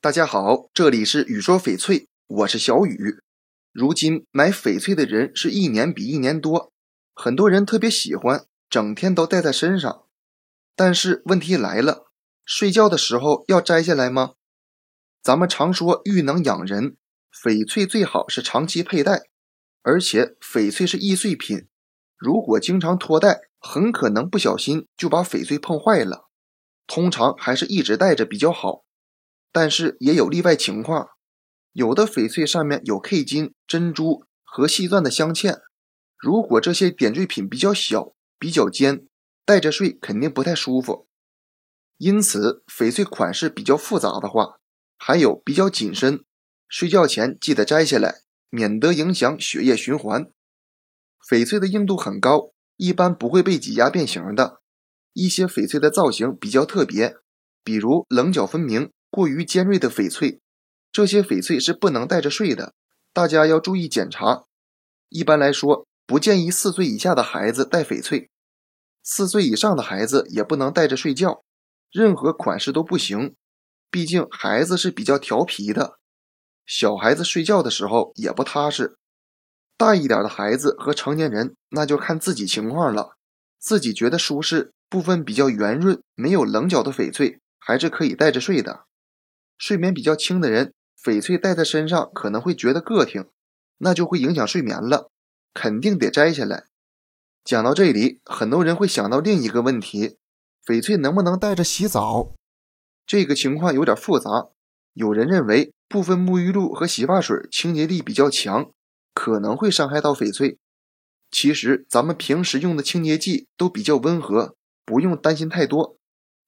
大家好，这里是雨说翡翠，我是小雨。如今买翡翠的人是一年比一年多，很多人特别喜欢，整天都戴在身上。但是问题来了，睡觉的时候要摘下来吗？咱们常说玉能养人，翡翠最好是长期佩戴，而且翡翠是易碎品，如果经常脱戴，很可能不小心就把翡翠碰坏了。通常还是一直戴着比较好。但是也有例外情况，有的翡翠上面有 K 金、珍珠和细钻的镶嵌，如果这些点缀品比较小、比较尖，戴着睡肯定不太舒服。因此，翡翠款式比较复杂的话，还有比较紧身，睡觉前记得摘下来，免得影响血液循环。翡翠的硬度很高，一般不会被挤压变形的。一些翡翠的造型比较特别，比如棱角分明。过于尖锐的翡翠，这些翡翠是不能戴着睡的，大家要注意检查。一般来说，不建议四岁以下的孩子戴翡翠，四岁以上的孩子也不能戴着睡觉，任何款式都不行。毕竟孩子是比较调皮的，小孩子睡觉的时候也不踏实。大一点的孩子和成年人那就看自己情况了，自己觉得舒适，部分比较圆润、没有棱角的翡翠还是可以戴着睡的。睡眠比较轻的人，翡翠戴在身上可能会觉得硌挺，那就会影响睡眠了，肯定得摘下来。讲到这里，很多人会想到另一个问题：翡翠能不能戴着洗澡？这个情况有点复杂。有人认为部分沐浴露和洗发水清洁力比较强，可能会伤害到翡翠。其实咱们平时用的清洁剂都比较温和，不用担心太多。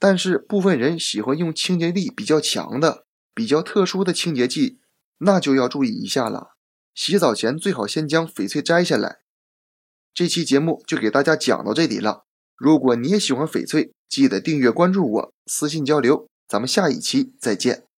但是部分人喜欢用清洁力比较强的、比较特殊的清洁剂，那就要注意一下了。洗澡前最好先将翡翠摘下来。这期节目就给大家讲到这里了。如果你也喜欢翡翠，记得订阅关注我，私信交流。咱们下一期再见。